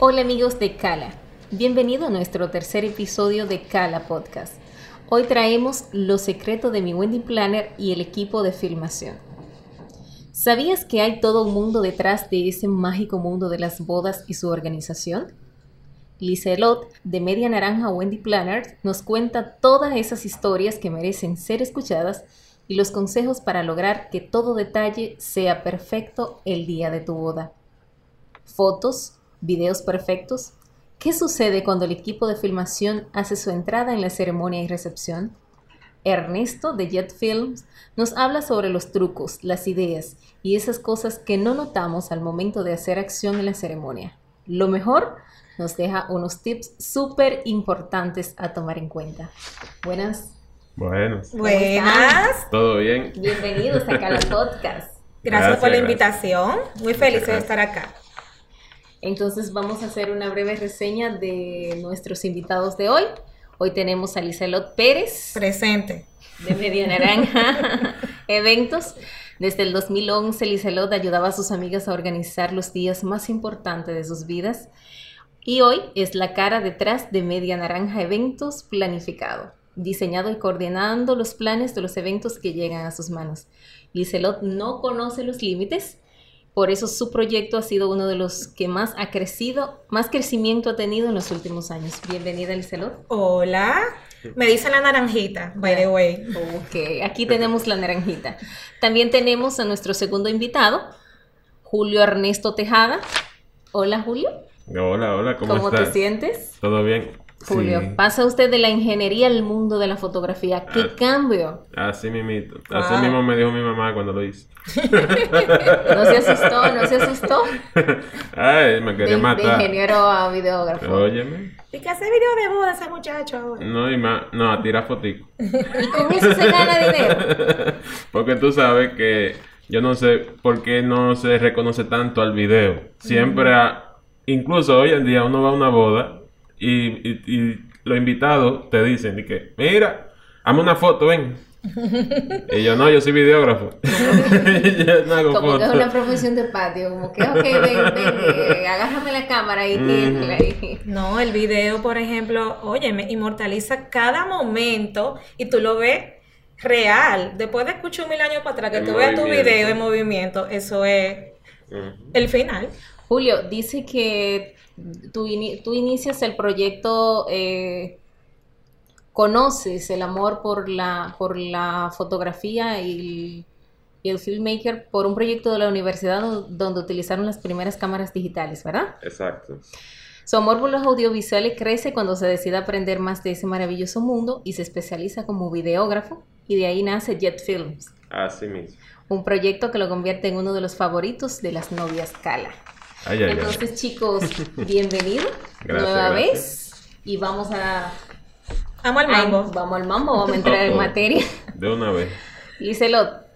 Hola amigos de Cala, bienvenido a nuestro tercer episodio de Cala Podcast. Hoy traemos los secretos de mi wedding planner y el equipo de filmación. ¿Sabías que hay todo un mundo detrás de ese mágico mundo de las bodas y su organización? Liselot, de Media Naranja Wendy Planner, nos cuenta todas esas historias que merecen ser escuchadas y los consejos para lograr que todo detalle sea perfecto el día de tu boda. Fotos, videos perfectos. ¿Qué sucede cuando el equipo de filmación hace su entrada en la ceremonia y recepción? Ernesto de Jet Films nos habla sobre los trucos, las ideas y esas cosas que no notamos al momento de hacer acción en la ceremonia. Lo mejor, nos deja unos tips súper importantes a tomar en cuenta. Buenas. Buenas. Buenas. ¿Todo bien? Bienvenidos acá al podcast. Gracias, Gracias, por la gracias. invitación. Muy feliz de estar acá. Entonces vamos a hacer una breve reseña de nuestros invitados de hoy. Hoy tenemos a Liselot Pérez Presente. de Media Naranja Eventos. Desde el 2011, Liselot ayudaba a sus amigas a organizar los días más importantes de sus vidas. Y hoy es la cara detrás de Media Naranja Eventos Planificado, diseñado y coordinando los planes de los eventos que llegan a sus manos. Liselot no conoce los límites, por eso su proyecto ha sido uno de los que más ha crecido, más crecimiento ha tenido en los últimos años. Bienvenida, Liselot. Hola. Me dicen la naranjita, by the way. Ok, aquí tenemos la naranjita. También tenemos a nuestro segundo invitado, Julio Ernesto Tejada. Hola, Julio. Hola, hola, ¿cómo, ¿Cómo, estás? te sientes? ¿Todo bien? Julio, Sí. pasa usted de la ingeniería al mundo de la fotografía. ¿Qué Ah. cambio? Así mismito. Así Wow. mismo me dijo mi mamá cuando lo hice. No se asustó, no se asustó. Ay, me De, quería de matar. ingeniero a videógrafo. Óyeme. ¿Y qué hace video de boda ese muchacho ahora? No, y más, no, a tirar fotico. Y con eso se gana dinero. Porque tú sabes que yo no sé por qué no se reconoce tanto al video. Siempre, a- incluso hoy en día uno va a una boda y, y- y los invitados te dicen y que, mira, hazme una foto, ven. y yo no, yo soy videógrafo. yo no hago Como que es una profesión de patio. Como que, ok, ven, ven, eh, agárrame la cámara y ahí. No, el video, por ejemplo, oye, me inmortaliza cada momento y tú lo ves real. Después de escuchar mil años para atrás, que tú veas tu video en movimiento, eso es el final. Julio, dice que tú, ini- tú inicias el proyecto, eh, conoces el amor por la, por la fotografía y el, y el filmmaker por un proyecto de la universidad do- donde utilizaron las primeras cámaras digitales, ¿verdad? Exacto. Su amor por los audiovisuales crece cuando se decide aprender más de ese maravilloso mundo y se especializa como videógrafo y de ahí nace Jet Films, Así mismo. un proyecto que lo convierte en uno de los favoritos de las novias Cala. Ay, ay, ay. Entonces, chicos, bienvenido Gracias, nueva gracias. vez y vamos a Amo al ay, mambo. vamos al mambo, vamos a entrar en materia. De una vez. Lizelot,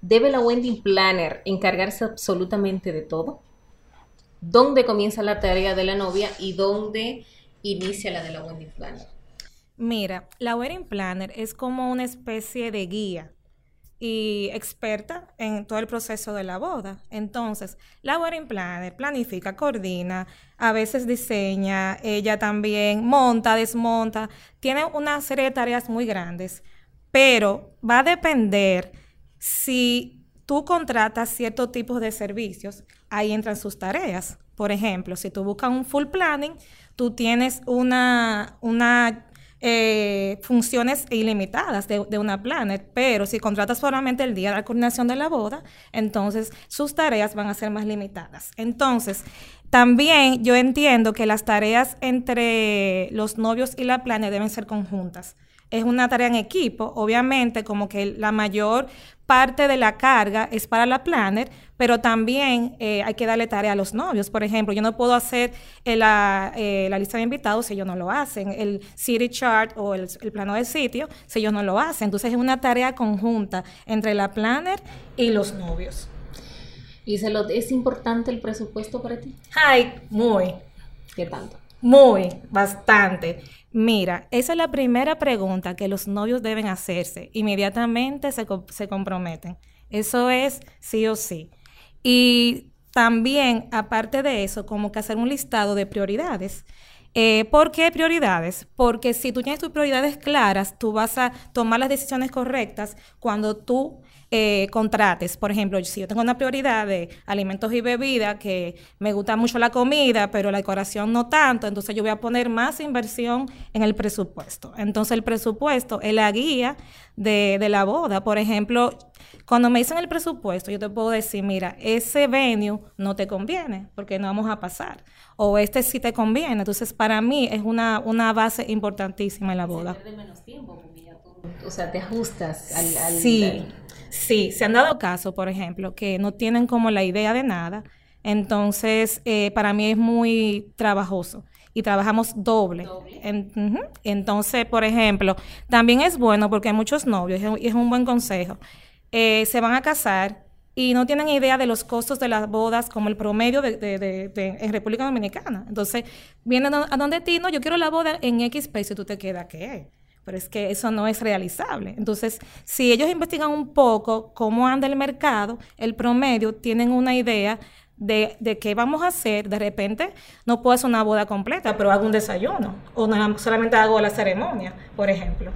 ¿debe la wedding planner encargarse absolutamente de todo? ¿Dónde comienza la tarea de la novia y dónde inicia la de la wedding planner? Mira, la wedding planner es como una especie de guía y experta en todo el proceso de la boda. Entonces, la wedding planner planifica, coordina, a veces diseña, ella también monta, desmonta, tiene una serie de tareas muy grandes, pero va a depender si tú contratas ciertos tipos de servicios, ahí entran sus tareas. Por ejemplo, si tú buscas un full planning, tú tienes una, una eh, funciones ilimitadas de, de una planner, pero si contratas solamente el día de la coordinación de la boda, entonces sus tareas van a ser más limitadas. Entonces, también yo entiendo que las tareas entre los novios y la planner deben ser conjuntas. Es una tarea en equipo, obviamente, como que la mayor parte de la carga es para la planner, pero también eh, hay que darle tarea a los novios. Por ejemplo, yo no puedo hacer eh, la, eh, la lista de invitados si ellos no lo hacen, el city chart o el, el plano del sitio si ellos no lo hacen. Entonces es una tarea conjunta entre la planner y los novios. Lizelot, ¿es importante el presupuesto para ti? Ay, muy. ¿Qué tanto? Muy, bastante. Mira, esa es la primera pregunta que los novios deben hacerse. Inmediatamente se, se comprometen. Eso es sí o sí. Y también, aparte de eso, como que hacer un listado de prioridades. Eh, ¿Por qué prioridades? Porque si tú tienes tus prioridades claras, tú vas a tomar las decisiones correctas cuando tú eh, contrates. Por ejemplo, si yo tengo una prioridad de alimentos y bebidas, que me gusta mucho la comida, pero la decoración no tanto, entonces yo voy a poner más inversión en el presupuesto. Entonces el presupuesto es la guía de, de la boda. Por ejemplo, cuando me dicen el presupuesto, yo te puedo decir, mira, ese venue no te conviene porque no vamos a pasar. O este sí te conviene. Entonces, para mí es una, una base importantísima en la boda. Se menos tiempo porque ya tú, o sea, te ajustas al... al Sí, al- sí, se han dado casos, por ejemplo, que no tienen como la idea de nada. Entonces, eh, para mí es muy trabajoso y trabajamos doble. Doble. En-. Entonces, por ejemplo, también es bueno porque hay muchos novios, y es un buen consejo, eh, se van a casar y no tienen idea de los costos de las bodas como el promedio de, en República Dominicana. Entonces, vienen a, a donde ti, no, yo quiero la boda en X peso y tú te quedas, ¿qué? Pero es que eso no es realizable. Entonces, si ellos investigan un poco cómo anda el mercado, el promedio, tienen una idea de, de qué vamos a hacer. De repente, no puedo hacer una boda completa, pero hago un desayuno. O no- solamente hago la ceremonia, por ejemplo.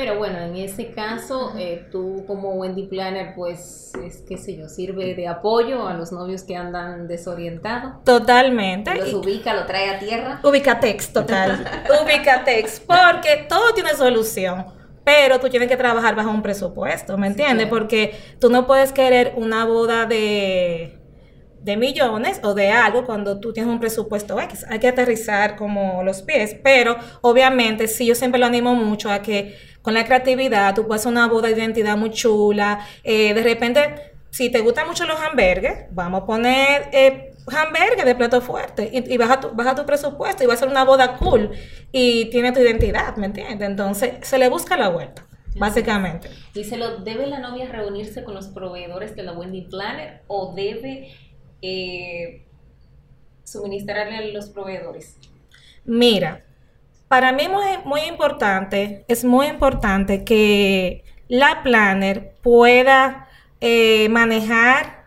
Pero bueno, en ese caso, eh, tú como Wendy Planner, pues, es qué sé yo, sirve de apoyo a los novios que andan desorientados. Totalmente. Los ubica, lo trae a tierra. Ubicatex, total. Ubicatex, porque todo tiene solución. Pero tú tienes que trabajar bajo un presupuesto, ¿me entiendes? claro. Porque tú no puedes querer una boda de, de millones o de algo cuando tú tienes un presupuesto X. Hay que aterrizar como los pies. Pero obviamente, sí, yo siempre lo animo mucho a que con la creatividad tú puedes hacer una boda de identidad muy chula. Eh, de repente, si te gustan mucho los hamburgues, vamos a poner eh, hamburgues de plato fuerte y, y baja, tu, baja tu presupuesto y va a ser una boda cool y tiene tu identidad, ¿me entiendes? Entonces, se le busca la vuelta, básicamente. Y se lo, ¿debe la novia reunirse con los proveedores de la Wendy Planner o debe eh, suministrarle a los proveedores? Mira, para mí muy, muy importante, es muy importante que la planner pueda eh, manejar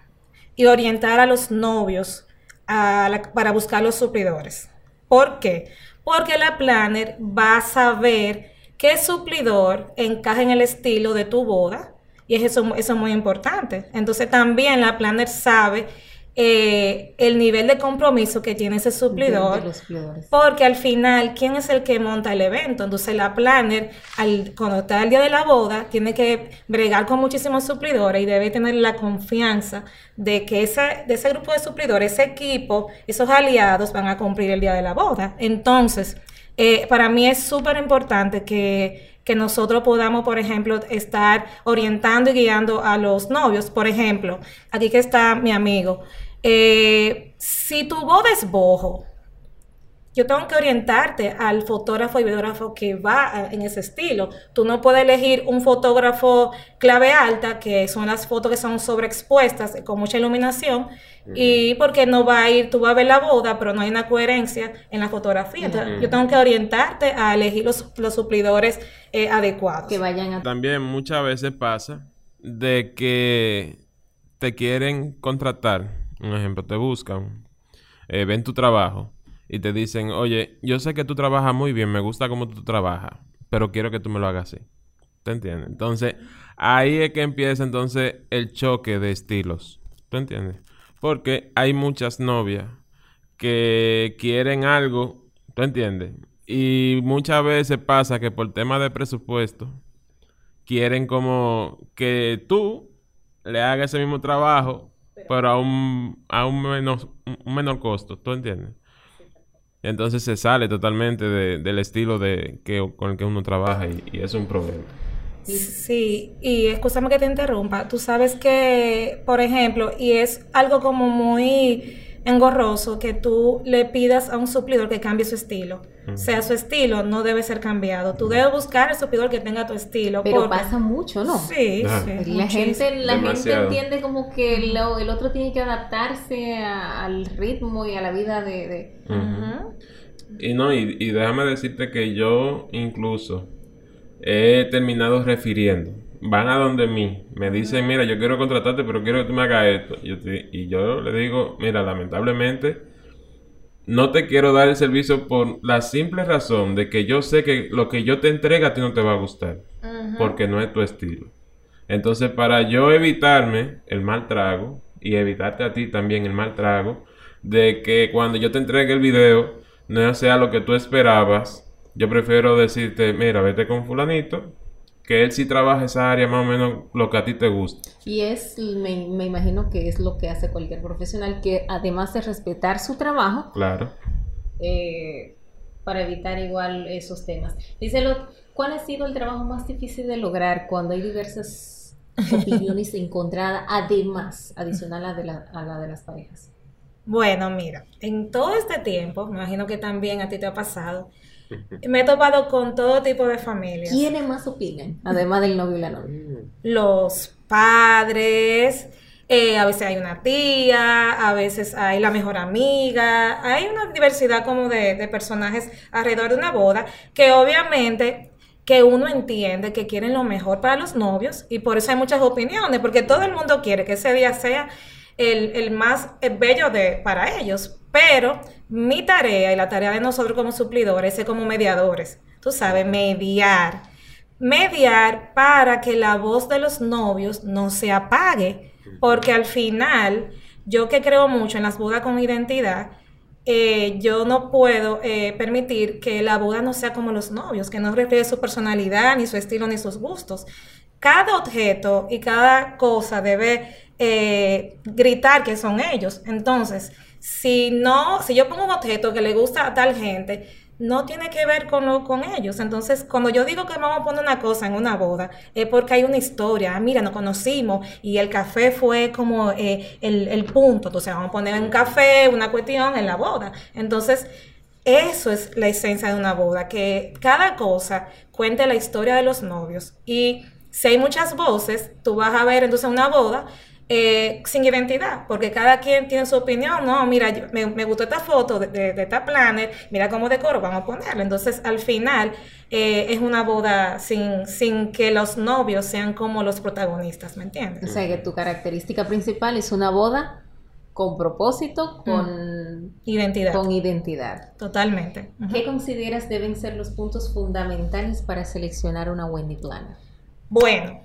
y orientar a los novios para buscar los suplidores. ¿Por qué? Porque la planner va a saber qué suplidor encaja en el estilo de tu boda y es eso, eso es muy importante. Entonces también la planner sabe eh, el nivel de compromiso que tiene ese suplidor. Porque al final, ¿quién es el que monta el evento? Entonces la planner, al, cuando está el día de la boda, tiene que bregar con muchísimos suplidores y debe tener la confianza de que esa, de ese grupo de suplidores, ese equipo, esos aliados van a cumplir el día de la boda. Entonces, eh, para mí es súper importante que, que nosotros podamos, por ejemplo, estar orientando y guiando a los novios. Por ejemplo, aquí que está mi amigo. Eh, si tu boda es bojo, yo tengo que orientarte al fotógrafo y videógrafo que va a- en ese estilo. Tú no puedes elegir un fotógrafo clave alta, que son las fotos que son sobreexpuestas con mucha iluminación, y porque no va a ir, tú vas a ver la boda, pero no hay una coherencia en la fotografía. Entonces, yo tengo que orientarte a elegir los, los suplidores eh, adecuados. Que vayan a... También muchas veces pasa de que te quieren contratar. Un ejemplo, te buscan, eh, ven tu trabajo y te dicen, oye, yo sé que tú trabajas muy bien, me gusta cómo tú trabajas, pero quiero que tú me lo hagas así. ¿Te entiendes? Entonces, ahí es que empieza entonces el choque de estilos. ¿Te entiendes? Porque hay muchas novias que quieren algo, ¿tú entiendes? Y muchas veces pasa que por tema de presupuesto quieren como que tú le hagas ese mismo trabajo, pero a un, a un, menos, un menor costo, ¿tú entiendes? Entonces se sale totalmente de- del estilo de que, con el que uno trabaja y, y es un problema. Sí, y escúchame que te interrumpa. Tú sabes que, por ejemplo, y es algo como muy engorroso que tú le pidas a un suplidor que cambie su estilo. O sea, su estilo no debe ser cambiado. Tú debes buscar el suplidor que tenga tu estilo. Pero porque- pasa mucho, ¿no? Sí, Ah. sí. La gente, la gente entiende como que lo- el otro tiene que adaptarse a- al ritmo y a la vida de... Y no, y, y déjame decirte que yo incluso he terminado refiriendo van a donde mí, me dicen, mira, yo quiero contratarte, pero quiero que tú me hagas esto. Yo te- y yo le digo, mira, lamentablemente, no te quiero dar el servicio por la simple razón de que yo sé que lo que yo te entrega a ti no te va a gustar, porque no es tu estilo. Entonces, para yo evitarme el mal trago y evitarte a ti también el mal trago, de que cuando yo te entregue el video no sea lo que tú esperabas, yo prefiero decirte, mira, vete con fulanito, que él sí trabaja esa área más o menos lo que a ti te gusta. Y es, me, me imagino que es lo que hace cualquier profesional, que además de respetar su trabajo, Claro. eh, para evitar igual esos temas. Díselo, ¿cuál ha sido el trabajo más difícil de lograr cuando hay diversas opiniones encontradas, además, adicional a, de la, a la de las parejas? Bueno, mira, en todo este tiempo, me imagino que también a ti te ha pasado, me he topado con todo tipo de familias. ¿Quiénes más opinan, además del novio y la novia? Los padres, eh, a veces hay una tía, a veces hay la mejor amiga, hay una diversidad como de, de personajes alrededor de una boda que obviamente que uno entiende que quieren lo mejor para los novios y por eso hay muchas opiniones, porque todo el mundo quiere que ese día sea el, más bello de, para ellos, pero mi tarea y la tarea de nosotros como suplidores es como mediadores, tú sabes, mediar mediar para que la voz de los novios no se apague, porque al final, yo que creo mucho en las bodas con identidad, eh, yo no puedo eh, permitir que la boda no sea como los novios, que no refleje su personalidad, ni su estilo, ni sus gustos. Cada objeto y cada cosa debe eh, gritar que son ellos. Entonces, si no, si yo pongo un objeto que le gusta a tal gente, no tiene que ver con, lo, ellos. Entonces, cuando yo digo que vamos a poner una cosa en una boda, es porque hay una historia. Ah, mira, nos conocimos y el café fue como eh, el, el punto. Entonces, vamos a poner un café, una cuestión en la boda. Entonces, eso es la esencia de una boda, que cada cosa cuente la historia de los novios. Y si hay muchas voces, tú vas a ver entonces una boda eh, sin identidad, porque cada quien tiene su opinión. No, mira, yo- me, me gustó esta foto de, de, de esta planner, mira cómo decoro, vamos a ponerlo. Entonces, al final, eh, es una boda sin, sin que los novios sean como los protagonistas, ¿me O entiendes? sea, que tu característica principal es una boda con propósito, con, Identidad, con identidad. totalmente. ¿Qué consideras deben ser los puntos fundamentales para seleccionar una Wendy Planner? Bueno,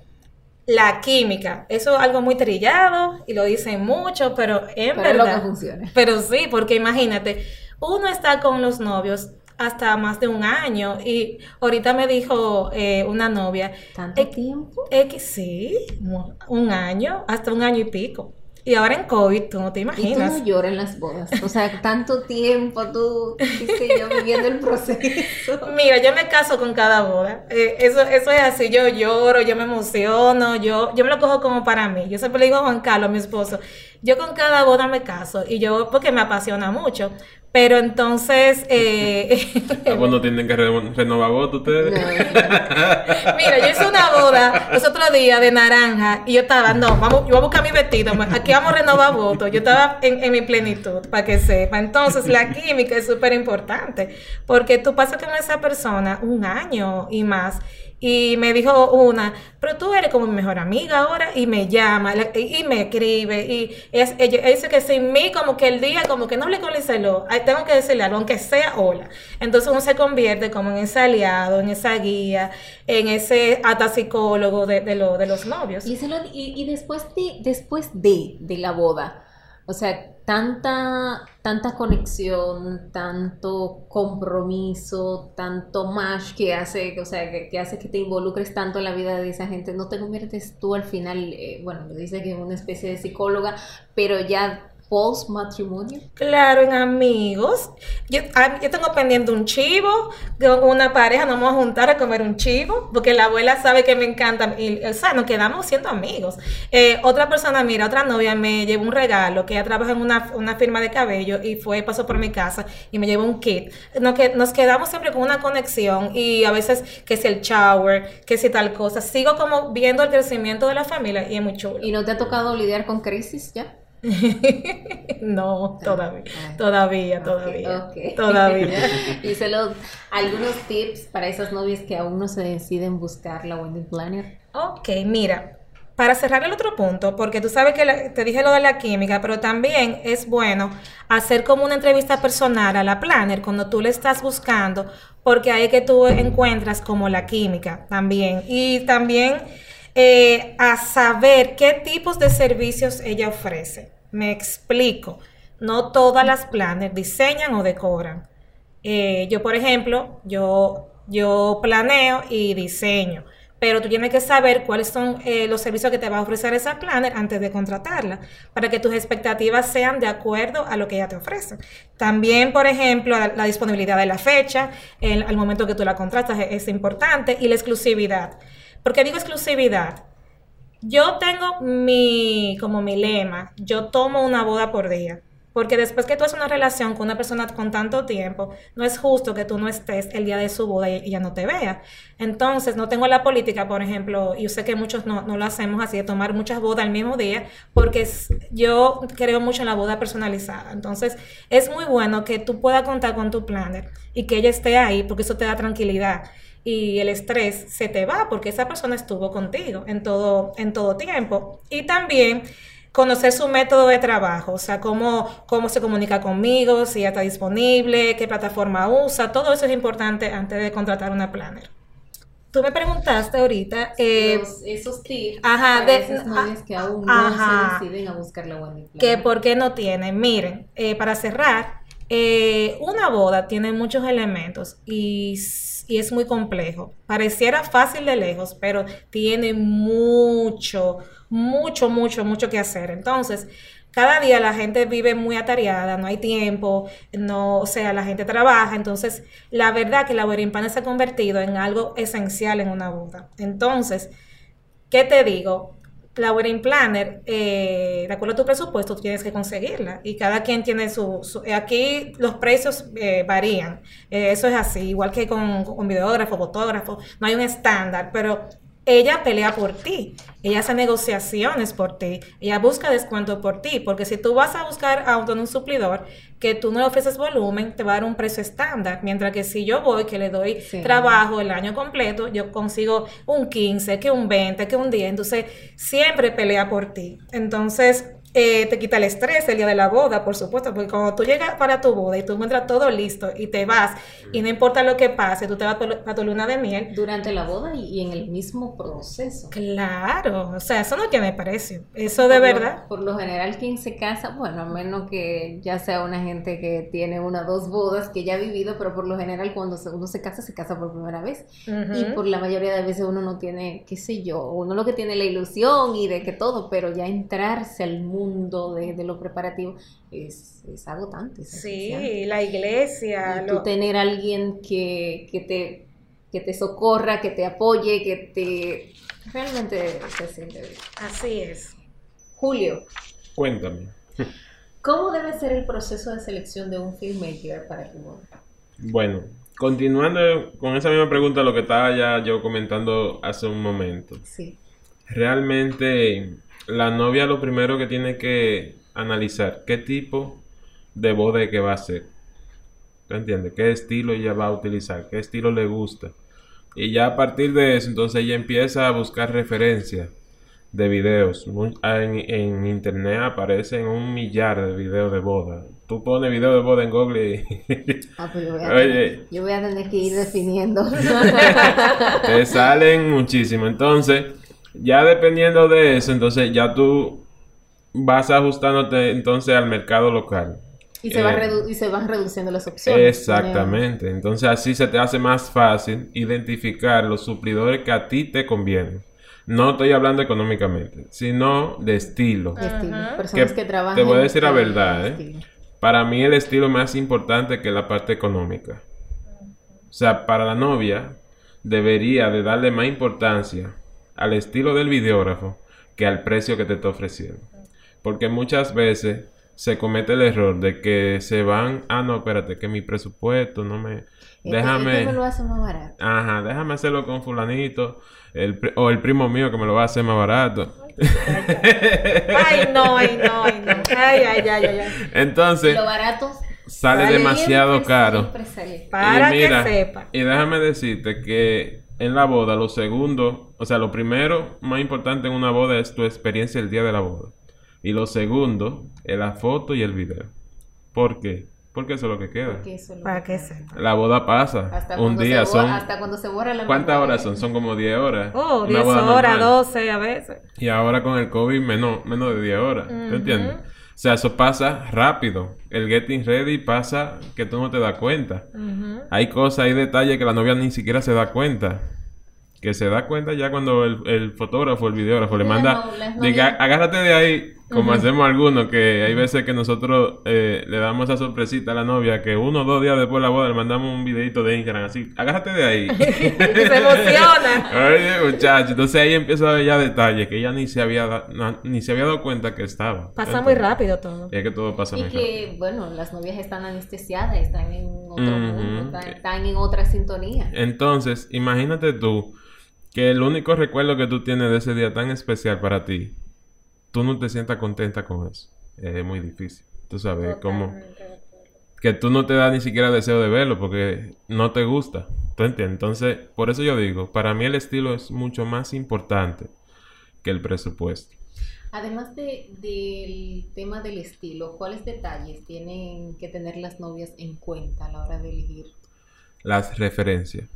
la química, eso es algo muy trillado y lo dicen mucho, pero en Pero es lo verdad. que funciona. Pero sí, porque imagínate, uno está con los novios hasta más de un año y ahorita me dijo eh, una novia, ¿Tanto eh, tiempo? Sí, un año, hasta un año y pico. Y ahora en COVID, tú no te Y tú imaginas. no lloras en las bodas. O sea, tanto tiempo tú, qué sé yo, viviendo el proceso. Mira, yo me caso con cada boda. Eh, eso, eso es así. Yo lloro, yo me emociono, yo, yo me lo cojo como para mí. Yo siempre le digo a Juan Carlos, mi esposo, yo con cada boda me caso y yo porque me apasiona mucho. Pero entonces, eh, Ah, pues no tienen que re- renovar votos ustedes. mira, yo hice una boda los otros días de naranja y yo estaba, no, vamos, yo voy a buscar mi vestido, aquí vamos a renovar votos. Yo estaba en, en mi plenitud, para que sepa. Entonces, la química es súper importante porque tú pasas con esa persona un año y más. Y me dijo una, pero tú eres como mi mejor amiga ahora, y me llama, la- y, me escribe, y es, ella, dice que sin mí, como que el día, como que no le con tengo que decirle algo, aunque sea hola. Entonces uno se convierte como en ese aliado, en esa guía, en ese hasta psicólogo de, de, lo- de los novios. Y, se lo- y, y después de, después de, de la boda, o sea, tanta, tanta conexión, tanto compromiso, tanto match que hace, o sea, que, que hace que te involucres tanto en la vida de esa gente, no te conviertes tú al final, eh, bueno, dice que es una especie de psicóloga, pero ya post matrimonio. Claro, en amigos. Yo, yo tengo pendiente un chivo, con una pareja nos vamos a juntar a comer un chivo, porque la abuela sabe que me encanta, y, o sea, nos quedamos siendo amigos. Eh, otra persona, mira, otra novia me llevó un regalo, que ella trabaja en una, una firma de cabello, y fue, pasó por mi casa, y me llevó un kit. Nos, que, nos quedamos siempre con una conexión, y a veces que si el shower, que si tal cosa. Sigo como viendo el crecimiento de la familia, y es muy chulo. ¿Y no te ha tocado lidiar con crisis ya? no, todavía, Ah. todavía, Ok, todavía, ok. todavía. y solo algunos tips para esas novias que aún no se deciden buscar la wedding planner. Ok, mira, para cerrar el otro punto, porque tú sabes que la- te dije lo de la química, pero también es bueno hacer como una entrevista personal a la planner cuando tú le estás buscando, porque ahí es que tú encuentras como la química también. Y también eh, a saber qué tipos de servicios ella ofrece. Me explico. No todas las planners diseñan o decoran. Eh, yo, por ejemplo, yo, yo planeo y diseño, pero tú tienes que saber cuáles son eh, los servicios que te va a ofrecer esa planner antes de contratarla, para que tus expectativas sean de acuerdo a lo que ella te ofrece. También, por ejemplo, la, disponibilidad de la fecha, al momento que tú la contratas es importante, y la exclusividad. ¿Por qué digo exclusividad? Yo tengo mi, como mi lema, yo tomo una boda por día. Porque después que tú haces una relación con una persona con tanto tiempo, no es justo que tú no estés el día de su boda y y ella no te vea. Entonces, no tengo la política, por ejemplo, y yo sé que muchos no, no lo hacemos así, de tomar muchas bodas al mismo día, porque yo creo mucho en la boda personalizada. Entonces, es muy bueno que tú puedas contar con tu planner y que ella esté ahí, porque eso te da tranquilidad y el estrés se te va porque esa persona estuvo contigo en todo, en todo tiempo. Y también conocer su método de trabajo, o sea, cómo, cómo se comunica conmigo, si ya está disponible, qué plataforma usa, todo eso es importante antes de contratar una planner. Tú me preguntaste ahorita, eh, Los- esos tips ajá, para de- esas novias que aún no ajá. se deciden a buscar la wedding que por qué no tienen. Miren, eh, para cerrar, eh, una boda tiene muchos elementos y, y es muy complejo. Pareciera fácil de lejos, pero tiene mucho, mucho, mucho, mucho que hacer. Entonces, cada día la gente vive muy atareada, no hay tiempo, no, o sea, la gente trabaja. Entonces, la verdad que la planner se ha convertido en algo esencial en una boda. Entonces, ¿Qué te digo? La wedding planner, eh, de acuerdo a tu presupuesto, tienes que conseguirla. Y cada quien tiene su... su- eh, aquí los precios eh, varían. Eh, eso es así, igual que con, con videógrafo, fotógrafo. No hay un estándar, pero ella pelea por ti. Ella hace negociaciones por ti. Ella busca descuento por ti. Porque si tú vas a buscar auto en un suplidor que tú no le ofreces volumen, te va a dar un precio estándar. Mientras que si yo voy, que le doy Sí. trabajo el año completo, yo consigo un 15, que un 20, que un 10. Entonces, siempre pelea por ti. Entonces, eh, te quita el estrés el día de la boda, por supuesto, porque cuando tú llegas para tu boda y tú encuentras todo listo y te vas, y no importa lo que pase, tú te vas para tu luna de miel. Durante la boda y, en el mismo proceso. Claro, o sea, eso no tiene precio. Eso de Por lo- verdad. por lo general, quien se casa, bueno, a menos que ya sea una gente que tiene una o dos bodas que ya ha vivido, pero por lo general cuando uno se casa, se casa por primera vez. Y por la mayoría de veces uno no tiene, qué sé yo, uno lo que tiene la ilusión y de que todo, pero ya entrarse al mundo de, de lo preparativo es, es agotante. es. Sí, la iglesia. Y tú tener a alguien que, que te que te socorra, que te apoye, que te realmente se siente bien. Así es. Julio, Cuéntame. ¿cómo debe ser el proceso de selección de un filmmaker para tu boda? Bueno, continuando con esa misma pregunta, lo que estaba ya yo comentando hace un momento. Sí. Realmente la novia lo primero que tiene que analizar qué tipo de boda que va a hacer. ¿Tú entiendes? ¿Qué estilo ella va a utilizar? ¿Qué estilo le gusta? Y ya a partir de eso, entonces ella empieza a buscar referencias de videos. En, en internet aparecen un millar de videos de boda. Tú pones video de boda en Google y Ah, pues yo voy a, Oye. tener, yo voy a tener que ir definiendo. te salen muchísimo. Entonces, ya dependiendo de eso, entonces ya tú vas ajustándote entonces al mercado local. y, se va Eh, redu- y se van reduciendo las opciones. Exactamente. Entonces así se te hace más fácil identificar los suplidores que a ti te convienen. No estoy hablando económicamente, sino de estilo. De estilo. Personas Que que, trabajan. te voy a decir la verdad, ¿eh? Para mí el estilo más importante que la parte económica. O sea, para la novia debería de darle más importancia al estilo del videógrafo que al precio que te está ofreciendo. Porque muchas veces se comete el error de que se van, ah, no, espérate, que mi presupuesto no me... Este- Déjame... este me lo hace más barato. Ajá, déjame hacerlo con fulanito, el, o el primo mío que me lo va a hacer más barato. Ay, no, ay, no, ay, no. Ay, ay, ay, ay, ay. Entonces, Lo barato sale sale demasiado caro. sale. Para Y mira, que sepa. Y déjame decirte que en la boda, lo segundo, o sea, lo primero más importante en una boda es tu experiencia el día de la boda. Y lo segundo es la foto y el video. ¿Por qué? Porque eso es lo que queda. Porque eso es lo Para que. La boda pasa. Hasta un cuando día se borra- son... Hasta cuando se borra la ¿Cuántas memoria. horas son? Son como 10 horas. Oh, Una 10 boda horas, normal. 12 a veces. Y ahora con el COVID menos, menos de 10 horas. ¿Te entiendes? O sea, eso pasa rápido. El getting ready pasa que tú no te das cuenta. Hay cosas, hay detalles que la novia ni siquiera se da cuenta. Que se da cuenta ya cuando el, el fotógrafo, el videógrafo le manda, no- diga, agárrate de ahí, como hacemos algunos, que hay veces que nosotros eh, le damos esa sorpresita a la novia, que uno o dos días después de la boda le mandamos un videito de Instagram así, agárrate de ahí. Se emociona. Oye, muchacho, entonces ahí empieza a ver ya detalles que ella ni se había, ni se había dado cuenta que estaba. Pasa muy rápido todo. Y es que todo pasa Y muy rápido. que, bueno, las novias están anestesiadas, están en otro mundo, están, están en otra sintonía. Entonces, imagínate tú que el único recuerdo que tú tienes de ese día tan especial para ti, tú no te sientas contenta con eso. Es muy difícil. Tú sabes, como que tú no te das ni siquiera deseo de verlo porque no te gusta. ¿Tú entiendes? Entonces, por eso yo digo, para mí el estilo es mucho más importante que el presupuesto. Además de, del tema del estilo, ¿cuáles detalles tienen que tener las novias en cuenta a la hora de elegir? Las referencias.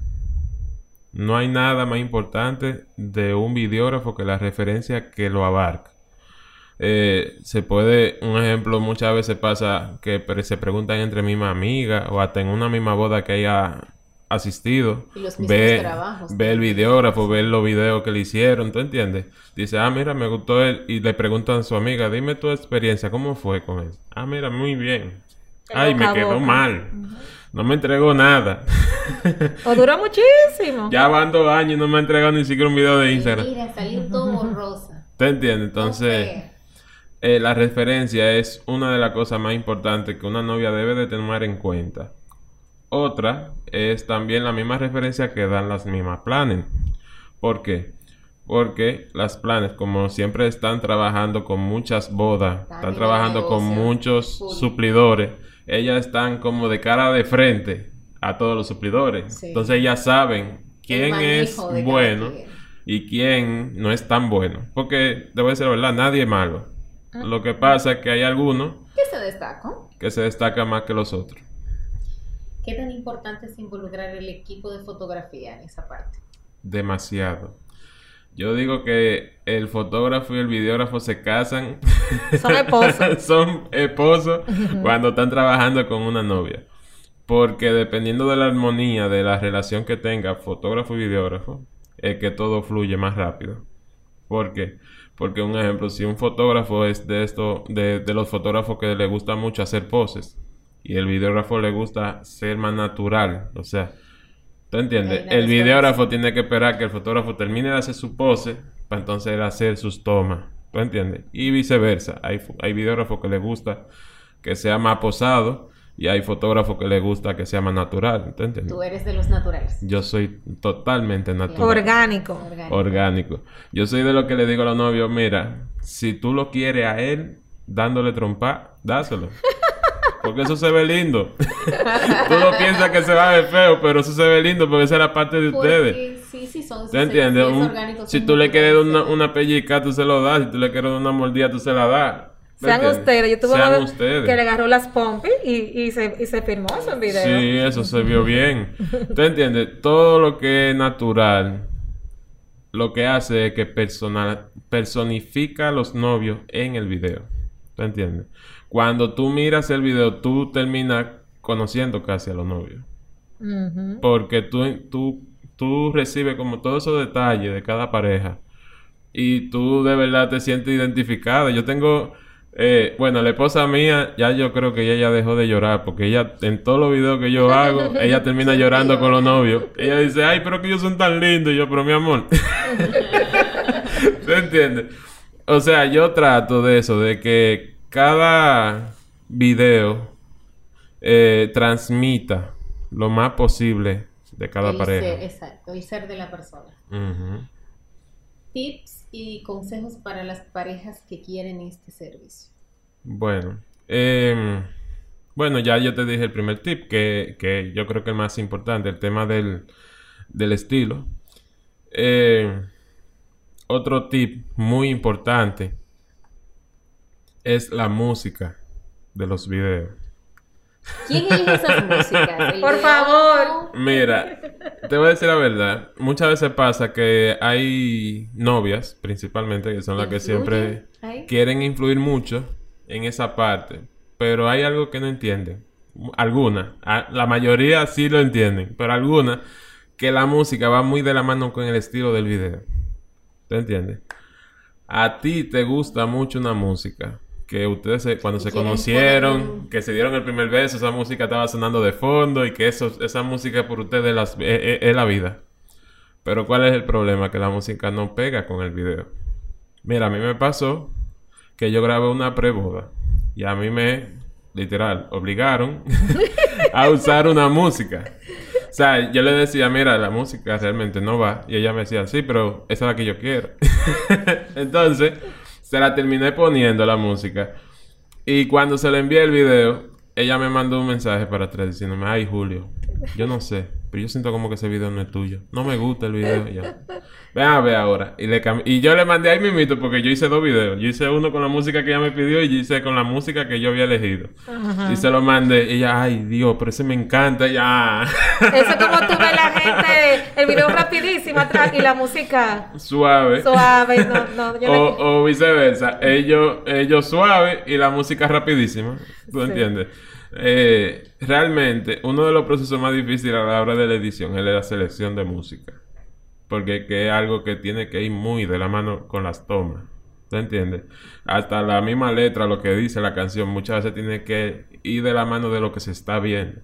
No hay nada más importante de un videógrafo que la referencia que lo abarca. Eh, se puede, un ejemplo, muchas veces pasa que se preguntan entre mismas amigas o hasta en una misma boda que haya asistido. Y los mismos Ve, trabajos. ve el videógrafo, ve los videos que le hicieron, ¿tú entiendes? Dice, ah, mira, me gustó él. Y le preguntan a su amiga, dime tu experiencia, ¿cómo fue con él? Ah, mira, muy bien. El Ay, me quedó mal. No me entregó nada. O dura muchísimo. Ya van dos años y no me ha entregado ni siquiera un video de Instagram. Mira, salió todo borrosa. ¿Te entiendes? Entonces. Eh, la referencia es una de las cosas más importantes que una novia debe de tener en cuenta. Otra es también la misma referencia que dan las mismas planes. ¿Por qué? Porque las planes, como siempre están trabajando con muchas bodas, Están trabajando con muchos full. suplidores, ellas están como de cara de frente a todos los suplidores. Sí. Entonces ellas saben quién es bueno y quién no es tan bueno. Porque, debo decir la verdad, nadie es malo. Lo que pasa es que hay algunos ¿Qué se destaca? que se destacan más que los otros. ¿Qué tan importante es involucrar el equipo de fotografía en esa parte? Demasiado. Yo digo que el fotógrafo y el videógrafo se casan. Son esposos. Son esposos cuando están trabajando con una novia. Porque dependiendo de la armonía de la relación que tenga fotógrafo y videógrafo, es que todo fluye más rápido. ¿Por qué? Porque un ejemplo, si un fotógrafo es de esto, de, de los fotógrafos que le gusta mucho hacer poses, y el videógrafo le gusta ser más natural, o sea, ¿tú entiendes? El videógrafo tiene que esperar que el fotógrafo termine de hacer su pose para entonces hacer sus tomas, ¿tú entiendes? Y viceversa, hay, hay videógrafos que le gusta que sea más posado y hay fotógrafos que le gusta que sea más natural, ¿tú entiendes? Tú eres de los naturales. Yo soy totalmente natural Orgánico. Orgánico. orgánico. Yo soy de lo que le digo a los novios, mira, si tú lo quieres a él dándole trompa, dáselo. Porque eso se ve lindo. tú no piensas que se va a ver feo, pero eso se ve lindo porque esa es la parte de ustedes. Porque sí, sí, son. ¿Te entiendes? Un- orgánico, si tú le quieres dar una, una pellica, tú se lo das. Si tú le quieres dar una mordida, tú se la das. ¿Me Sean ustedes. Yo tuve Sean ustedes. que le agarró las pompis y, y, se, y se firmó eso en video. Sí, eso se vio bien. ¿Tú entiendes? Todo lo que es natural, lo que hace es que personal, personifica a los novios en el video. ¿Tú entiendes? Cuando tú miras el video, tú terminas conociendo casi a los novios. Porque tú, tú, tú recibes como todos esos detalles de cada pareja. Y tú de verdad te sientes identificada. Yo tengo... eh, bueno, la esposa mía, ya yo creo que ella ya dejó de llorar. Porque ella, en todos los videos que yo hago, ella termina llorando con los novios. Ella dice, ay, pero que ellos son tan lindos. Y yo, pero mi amor. ¿Se entiende? O sea, yo trato de eso, de que cada video eh, transmita lo más posible de cada el pareja. Ser, exacto, el ser de la persona. Tips y consejos para las parejas que quieren este servicio. Bueno, em, bueno, ya yo te dije el primer tip, que, que yo creo que el más importante, el tema del, del estilo. Eh, otro tip muy importante es la música de los videos. ¿Quién elige esas músicas? ¿El Por favor. Mira, te voy a decir la verdad. Muchas veces pasa que hay novias, principalmente, que son las que ¿Influyen siempre quieren influir mucho en esa parte. Pero hay algo que no entienden. Algunas. La mayoría sí lo entienden. Pero algunas que la música va muy de la mano con el estilo del video. ¿Te entiendes? A ti te gusta mucho una música. Que ustedes se- cuando se conocieron, que se dieron el primer beso, esa música estaba sonando de fondo y que eso, esa música por ustedes las- es- es- es la vida. Pero ¿cuál es el problema? Que la música no pega con el video. Mira, a mí me pasó que yo grabé una preboda y a mí me, literal, obligaron a usar una música. O sea, yo le decía, mira, la música realmente no va. Y ella me decía, sí, pero esa es la que yo quiero. Entonces, se la terminé poniendo la música. Y cuando se le envié el video, ella me mandó un mensaje para atrás diciéndome, ay, Julio, yo no sé, pero yo siento como que ese video no es tuyo. No me gusta el video. Y yo, Ven a ver ahora. Y, le y yo le mandé ahí mismito porque yo hice dos videos. Yo hice uno con la música que ella me pidió y yo hice con la música que yo había elegido. Y se lo mandé. Y ella, ay, Dios, pero ese me encanta. Y ya. Eso es como tú ves la gente, el video rapidísimo atrás y la música Suave. suave. No, no, yo O, o viceversa, ellos, ellos suave y la música rapidísima. ¿Tú Sí. entiendes? Eh, realmente, uno de los procesos más difíciles a la hora de la edición es la selección de música. Porque que es algo que tiene que ir muy de la mano con las tomas. ¿Tú entiendes? Hasta la misma letra, lo que dice la canción, muchas veces tiene que ir de la mano de lo que se está viendo.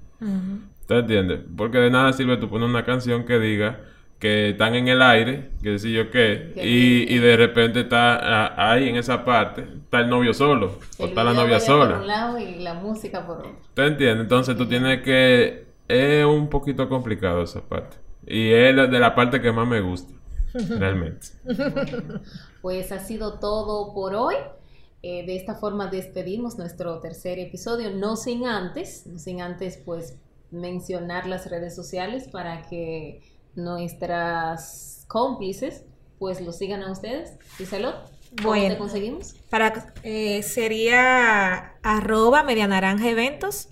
¿Te entiendes? Porque de nada sirve tú poner una canción que diga que están en el aire, que sé yo qué, y, y de repente está ah, ahí en esa parte, está el novio solo, o está la novia vaya por un sola. lado y la música por otro. ¿Te entiendes? Entonces tú tienes que... Es un poquito complicado esa parte. Y es de la parte que más me gusta, realmente. Pues ha sido todo por hoy. Eh, de esta forma despedimos nuestro tercer episodio, no sin antes, no sin antes pues mencionar las redes sociales para que nuestras cómplices pues lo sigan a ustedes. Giselot, ¿cómo Bueno. te conseguimos? Para, eh, sería arroba medianaranja eventos.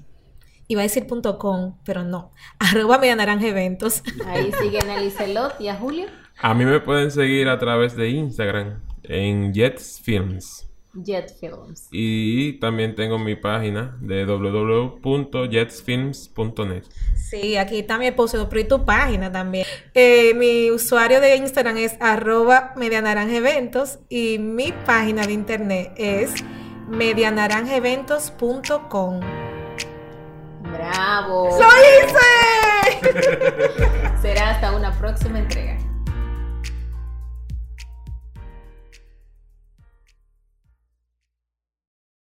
Iba a decir punto com, pero no. Arroba medianaranja eventos. Ahí siguen a Giselot y a Julio. A mí me pueden seguir a través de Instagram en Jets Films. Jet Films. Y también tengo mi página de www.jetsfilms.net. Sí, aquí está mi esposo, pero y tu página también. Eh, mi usuario de Instagram es arroba medianaranja eventos y mi página de internet es medianaranjaeventos.com. ¡Bravo! ¡Lo hice! Será hasta una próxima entrega.